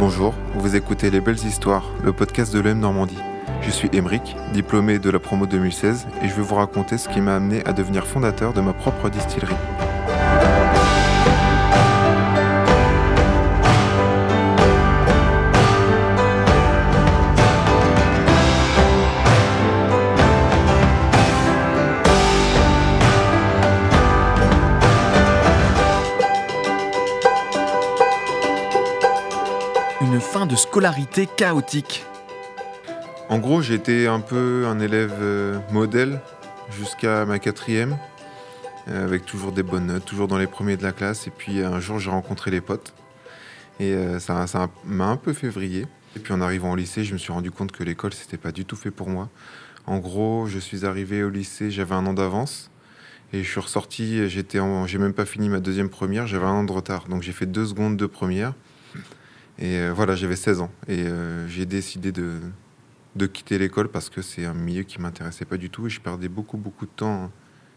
Bonjour, vous écoutez Les Belles Histoires, le podcast de l'EM Normandie. Je suis Émeric, diplômé de la promo 2016, et je vais vous raconter ce qui m'a amené à devenir fondateur de ma propre distillerie. De scolarité chaotique. En gros, j'étais un peu un élève euh, modèle jusqu'à ma quatrième, euh, avec toujours des bonnes notes, toujours dans les premiers de la classe. Et puis un jour, j'ai rencontré les potes. Et euh, ça m'a un peu fait vriller. Et puis en arrivant au lycée, je me suis rendu compte que l'école, c'était pas du tout fait pour moi. En gros, je suis arrivé au lycée, j'avais un an d'avance. Et je suis ressorti, j'ai même pas fini ma deuxième première, j'avais un an de retard. Donc j'ai fait deux secondes de première. Et euh, voilà, j'avais 16 ans. Et euh, j'ai décidé de, de quitter l'école parce que c'est un milieu qui m'intéressait pas du tout et je perdais beaucoup beaucoup de temps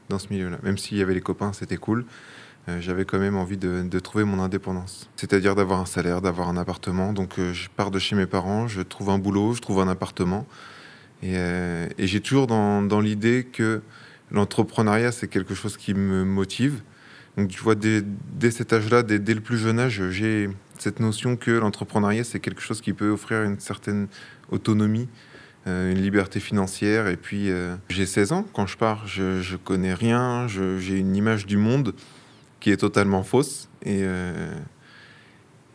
dans ce milieu-là. Même s'il y avait les copains, c'était cool. euh, j'avais quand même envie de, de trouver mon indépendance. C'est-à-dire d'avoir un salaire, d'avoir un appartement. Donc je pars de chez mes parents, je trouve un boulot, je trouve un appartement. Et, et j'ai toujours dans, dans l'idée que l'entrepreneuriat, c'est quelque chose qui me motive. Donc tu vois, dès, dès cet âge-là, dès, dès le plus jeune âge, j'ai cette notion que l'entrepreneuriat, c'est quelque chose qui peut offrir une certaine autonomie, euh, une liberté financière. Et puis, euh, j'ai 16 ans quand je pars, je, je connais rien, j'ai une image du monde qui est totalement fausse. Et, euh,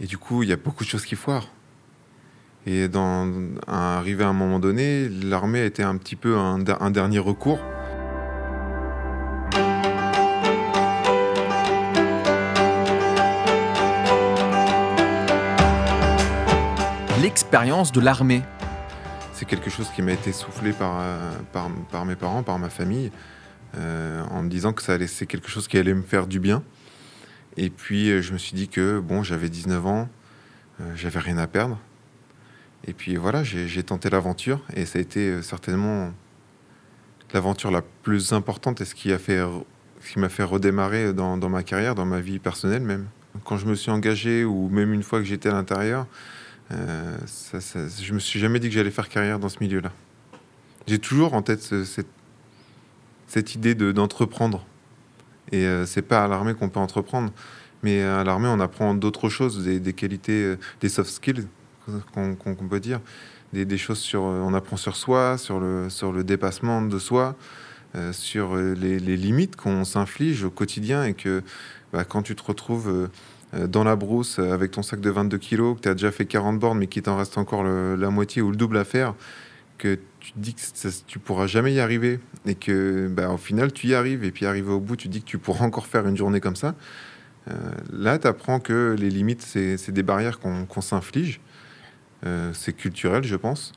et du coup, il y a beaucoup de choses qui foirent. Et dans, arrivé à un moment donné, l'armée était un petit peu un dernier recours. De l'armée. C'est quelque chose qui m'a été soufflé par, euh, mes parents, par ma famille, euh, en me disant que ça allait- c'est quelque chose qui allait me faire du bien. Et puis euh, je me suis dit que bon, j'avais 19 ans, j'avais rien à perdre. Et puis voilà, j'ai tenté l'aventure et ça a été certainement l'aventure la plus importante et ce qui a fait, m'a fait redémarrer dans ma carrière, dans ma vie personnelle même. Quand je me suis engagé ou même une fois que j'étais à l'intérieur, euh, ça, je me suis jamais dit que j'allais faire carrière dans ce milieu-là. J'ai toujours en tête ce- cette, cette idée de- d'entreprendre. Et euh, c'est pas à l'armée qu'on peut entreprendre, mais à l'armée on apprend d'autres choses, des, qualités, euh, des soft skills qu'on peut dire, des, choses sur, euh, on apprend sur soi, sur le, sur le dépassement de soi, sur les, limites qu'on s'inflige au quotidien et que bah, quand tu te retrouves dans la brousse euh, avec ton sac de 22 kilos, que tu as déjà fait 40 bornes, mais qu'il t'en reste encore la moitié ou le double à faire, que tu te dis que ça- tu pourras jamais y arriver et que bah, au final tu y arrives et puis arrivé au bout tu dis que tu pourras encore faire une journée comme ça. Euh, là, tu apprends que les limites, c'est des barrières qu'on s'inflige. Euh, c'est culturel, je pense.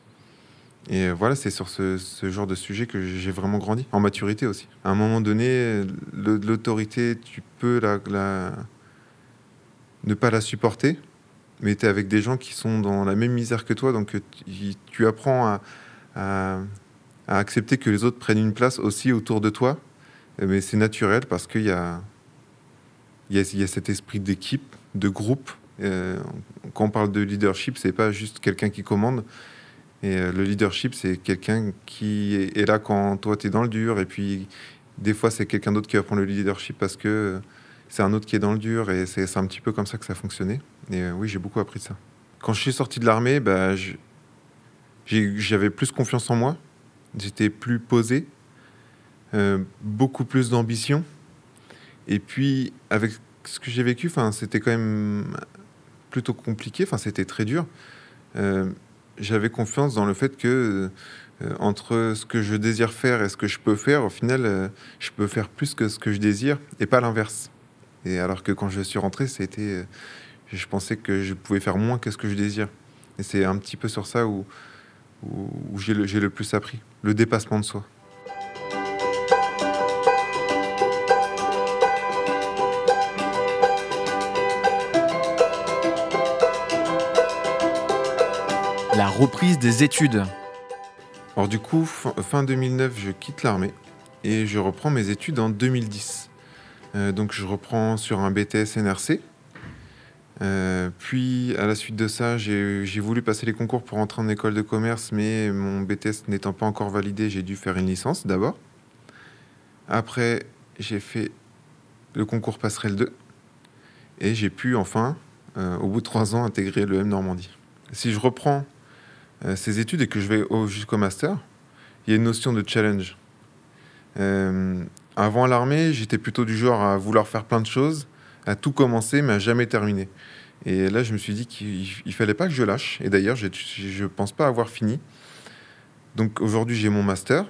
Et euh, voilà, c'est sur ce, genre de sujet que j'ai vraiment grandi, en maturité aussi. À un moment donné, l'autorité, tu peux la- ne pas la supporter, mais tu es avec des gens qui sont dans la même misère que toi, donc tu, apprends à, accepter que les autres prennent une place aussi autour de toi. Mais c'est naturel parce qu'il y a, y, a, y a cet esprit d'équipe, de groupe. Euh, quand on parle de leadership, c'est pas juste quelqu'un qui commande. Et euh, le leadership, c'est quelqu'un qui est, là quand toi, tu es dans le dur. Et puis, des fois, c'est quelqu'un d'autre qui va prendre le leadership parce que c'est un autre qui est dans le dur. Et c'est un petit peu comme ça que ça fonctionnait. Et euh, oui, j'ai beaucoup appris ça. Quand je suis sorti de l'armée, bah, j'avais plus confiance en moi. J'étais plus posé. euh, beaucoup plus d'ambition. Et puis, avec ce que j'ai vécu, c'était quand même plutôt compliqué. C'était très dur. Euh, j'avais confiance dans le fait que entre ce que je désire faire et ce que je peux faire, au final, je peux faire plus que ce que je désire et pas l'inverse. Et alors que quand je suis rentré, c'était, euh, je pensais que je pouvais faire moins que ce que je désire. Et c'est un petit peu sur ça où, où, où j'ai le, j'ai le plus appris, le dépassement de soi. La reprise des études. Alors du coup, fin 2009, je quitte l'armée et je reprends mes études en 2010. Euh, donc je reprends sur un BTS NRC. Euh, puis, à la suite de ça, j'ai voulu passer les concours pour entrer en école de commerce, mais mon BTS n'étant pas encore validé, j'ai dû faire une licence d'abord. Après, j'ai fait le concours passerelle 2 et j'ai pu enfin, euh, au bout de trois ans, intégrer le M Normandie. Si je reprends ces études et que je vais au- jusqu'au master, il y a une notion de challenge. Avant l'armée, j'étais plutôt du genre à vouloir faire plein de choses, à tout commencer, mais à jamais terminer. Et là, je me suis dit qu'il il fallait pas que je lâche. Et d'ailleurs, je ne pense pas avoir fini. Donc aujourd'hui, j'ai mon master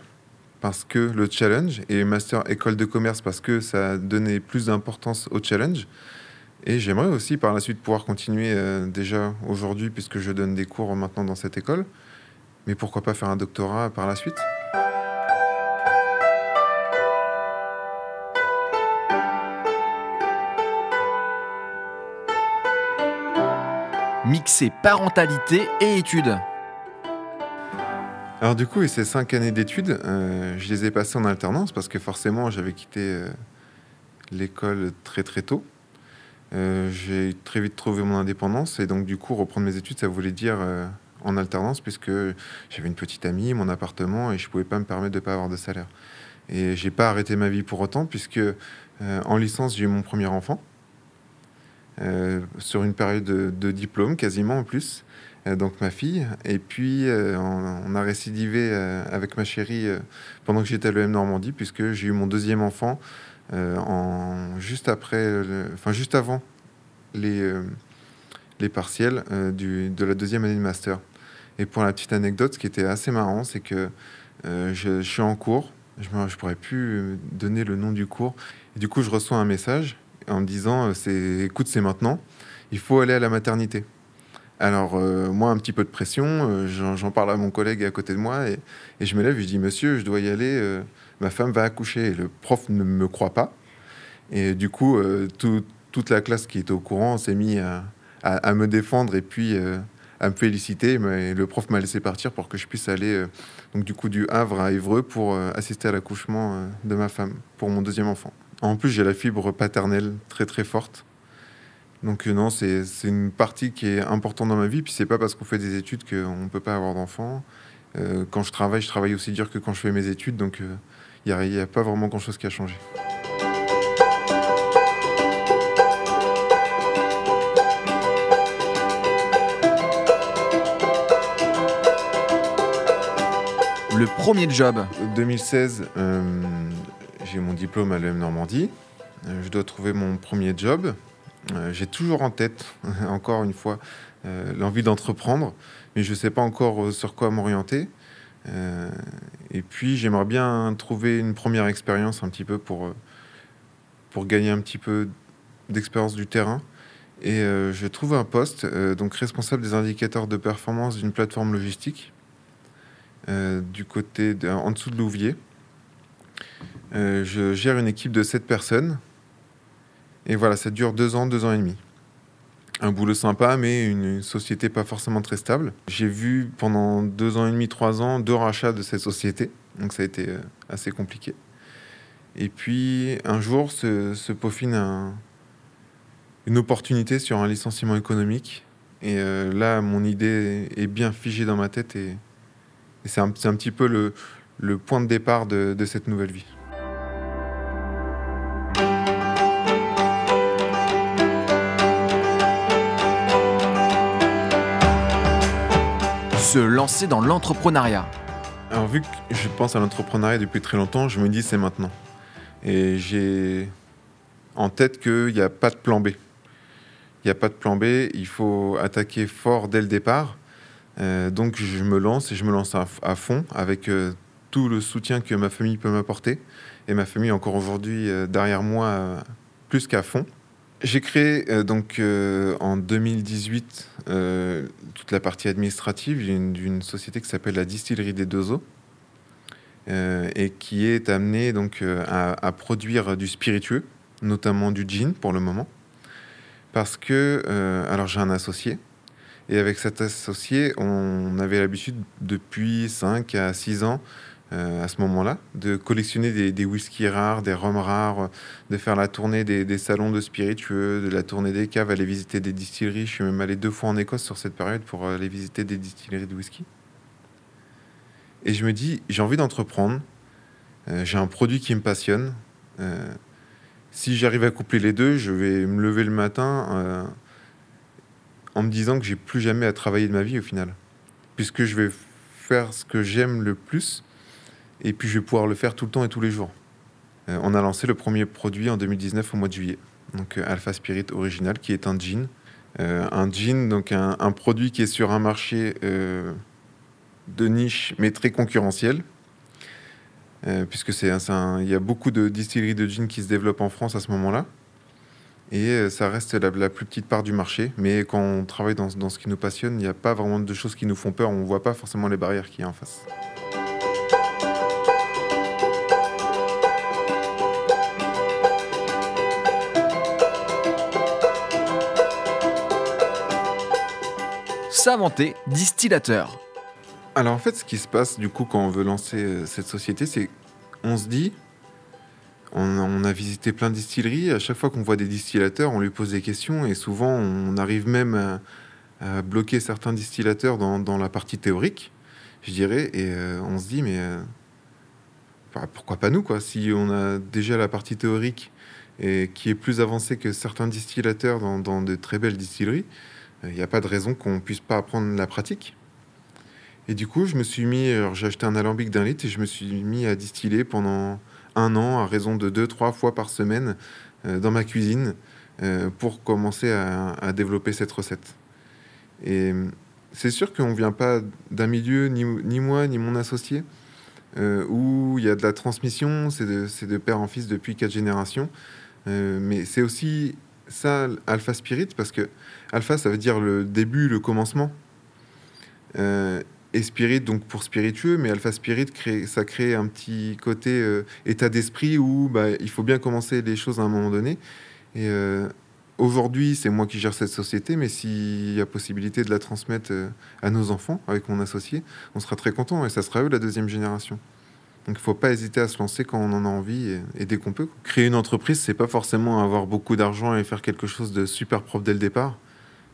parce que le challenge et master école de commerce parce que ça a donné plus d'importance au challenge. Et j'aimerais aussi par la suite pouvoir continuer euh, déjà aujourd'hui puisque je donne des cours maintenant dans cette école. Mais pourquoi pas faire un doctorat par la suite? Mixer parentalité et études. Alors du coup, ces cinq années d'études, euh, je les ai passées en alternance parce que forcément, j'avais quitté euh, l'école très très tôt. Euh, j'ai très vite trouvé mon indépendance et donc du coup, reprendre mes études, ça voulait dire en alternance puisque j'avais une petite amie, mon appartement et je pouvais pas me permettre de pas avoir de salaire. Et j'ai pas arrêté ma vie pour autant puisque en licence, j'ai eu mon premier enfant sur une période de, diplôme quasiment en plus. Euh, donc ma fille. Et puis, euh, on, a récidivé euh, avec ma chérie euh, pendant que j'étais à l'EM Normandie, puisque j'ai eu mon deuxième enfant euh, en, juste après, enfin juste avant les, euh, les partiels euh, de la deuxième année de master. Et pour la petite anecdote, ce qui était assez marrant, c'est que euh, je, suis en cours, je ne pourrais plus euh, donner le nom du cours, et du coup je reçois un message en me disant, euh, écoute, c'est maintenant, il faut aller à la maternité. Alors, euh, moi, un petit peu de pression, euh, j'en parle à mon collègue à côté de moi et, je me lève et je dis Monsieur, je dois y aller, ma femme va accoucher. Et le prof ne me croit pas. Et du coup, tout- toute la classe qui était au courant s'est mis à, me défendre et puis à me féliciter. Mais le prof m'a laissé partir pour que je puisse aller, donc, du coup, du Havre à Évreux pour assister à l'accouchement de ma femme, pour mon deuxième enfant. En plus, j'ai la fibre paternelle très très forte. Donc euh, non, c'est une partie qui est importante dans ma vie. Puis c'est pas parce qu'on fait des études qu'on ne peut pas avoir d'enfants. Euh, quand je travaille, je travaille aussi dur que quand je fais mes études. Donc il n'y a, pas vraiment grand-chose qui a changé. Le premier job. 2016, euh, j'ai mon diplôme à l'EM Normandie. Euh, je dois trouver mon premier job. Euh, j'ai toujours en tête, encore une fois, euh, l'envie d'entreprendre, mais je ne sais pas encore sur quoi m'orienter. Et puis, j'aimerais bien trouver une première expérience un petit peu pour, pour gagner un petit peu d'expérience du terrain. Et je trouve un poste, donc responsable des indicateurs de performance d'une plateforme logistique, du côté en dessous de Louviers. Euh, je gère une équipe de 7 personnes. Et voilà, ça dure deux ans, deux ans et demi. Un boulot sympa, mais une, société pas forcément très stable. J'ai vu pendant deux ans et demi, trois ans, deux rachats de cette société. Donc ça a été euh, assez compliqué. Et puis un jour se, se peaufine un- une opportunité sur un licenciement économique. Et euh, là, mon idée est bien figée dans ma tête et, c'est un, petit peu le, point de départ de cette nouvelle vie. Se lancer dans l'entrepreneuriat. Alors vu que je pense à l'entrepreneuriat depuis très longtemps, je me dis c'est maintenant. Et j'ai en tête qu'il n'y a pas de plan B. Il n'y a pas de plan B, il faut attaquer fort dès le départ. Euh, donc je me lance et je me lance à, fond avec euh, tout le soutien que ma famille peut m'apporter. Et ma famille encore aujourd'hui euh, derrière moi plus qu'à fond. J'ai créé euh, donc euh, en 2018 euh, toute la partie administrative d'une société qui s'appelle la Distillerie des Deux Eaux et qui est amenée donc à, produire du spiritueux, notamment du gin pour le moment, parce que alors j'ai un associé et avec cet associé on avait l'habitude depuis 5 à 6 ans à ce moment-là, de collectionner des, des whiskies rares, des rhums rares, de faire la tournée des, salons de spiritueux, de la tournée des caves, aller visiter des distilleries. Je suis même allé deux fois en Écosse sur cette période pour aller visiter des distilleries de whisky. Et je me dis, j'ai envie d'entreprendre, euh, j'ai un produit qui me passionne. Euh, si j'arrive à coupler les deux, je vais me lever le matin euh, en me disant que j'ai plus jamais à travailler de ma vie au final, puisque je vais faire ce que j'aime le plus et puis je vais pouvoir le faire tout le temps et tous les jours. Euh, on a lancé le premier produit en 2019 au mois de juillet, donc euh, Alpha Spirit Original, qui est un gin. Euh, un gin, donc un, produit qui est sur un marché de niche, mais très concurrentiel, puisque il y a beaucoup de distilleries de gin qui se développent en France à ce moment-là. Et ça reste la, la, plus petite part du marché. Mais quand on travaille dans, dans ce qui nous passionne, il n'y a pas vraiment de choses qui nous font peur. On ne voit pas forcément les barrières qu'il y a en face. Savanté, distillateur. Alors en fait, ce qui se passe du coup quand on veut lancer euh, cette société, c'est on se dit, on, a visité plein de distilleries, à chaque fois qu'on voit des distillateurs, on lui pose des questions et souvent on arrive même à, bloquer certains distillateurs dans, dans, la partie théorique, je dirais, et euh, on se dit mais euh, bah, pourquoi pas nous quoi? Si on a déjà la partie théorique et qui est plus avancée que certains distillateurs dans, dans de très belles distilleries, il n'y a pas de raison qu'on puisse pas apprendre la pratique. Et du coup, je me suis mis, j'ai acheté un alambic d'un litre et je me suis mis à distiller pendant un an à raison de deux, trois fois par semaine euh, dans ma cuisine euh, pour commencer à, développer cette recette. Et c'est sûr qu'on ne vient pas d'un milieu, ni, moi, ni mon associé, euh, où il y a de la transmission, c'est de, père en fils depuis quatre générations. Euh, mais c'est aussi ça, Alpha Spirit, parce que Alpha, ça veut dire le début, le commencement. Euh, et Spirit, donc pour spiritueux, mais Alpha Spirit, ça crée un petit côté euh, état d'esprit où bah, il faut bien commencer les choses à un moment donné. Et euh, aujourd'hui, c'est moi qui gère cette société, mais s'il y a possibilité de la transmettre à nos enfants avec mon associé, on sera très content et ça sera eux la deuxième génération. Donc il ne faut pas hésiter à se lancer quand on en a envie et, dès qu'on peut. Créer une entreprise, c'est pas forcément avoir beaucoup d'argent et faire quelque chose de super propre dès le départ.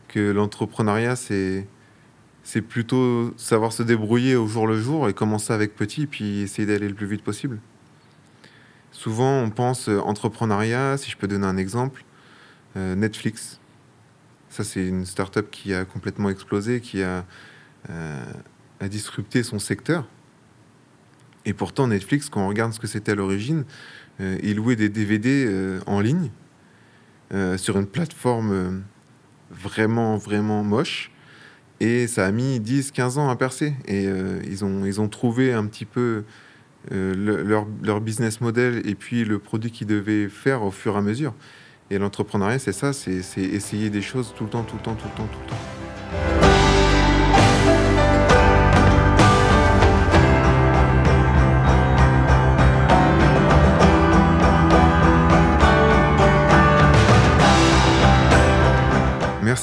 Que l'entrepreneuriat, c'est c'est plutôt savoir se débrouiller au jour le jour et commencer avec petit, puis essayer d'aller le plus vite possible. Souvent, on pense entrepreneuriat, si je peux donner un exemple, euh, Netflix. Ça, c'est une start-up qui a complètement explosé, qui a, euh, a disrupté son secteur. Et pourtant, Netflix, quand on regarde ce que c'était à l'origine, euh, il louait des DVD euh, en ligne euh, sur une plateforme vraiment, vraiment moche et ça a mis 10-15 ans à percer. Et euh, ils, ont, ils ont trouvé un petit peu euh, le, leur, leur, business model et puis le produit qu'ils devaient faire au fur et à mesure. Et l'entrepreneuriat, c'est ça, c'est essayer des choses tout le temps, tout le temps, tout le temps, tout le temps.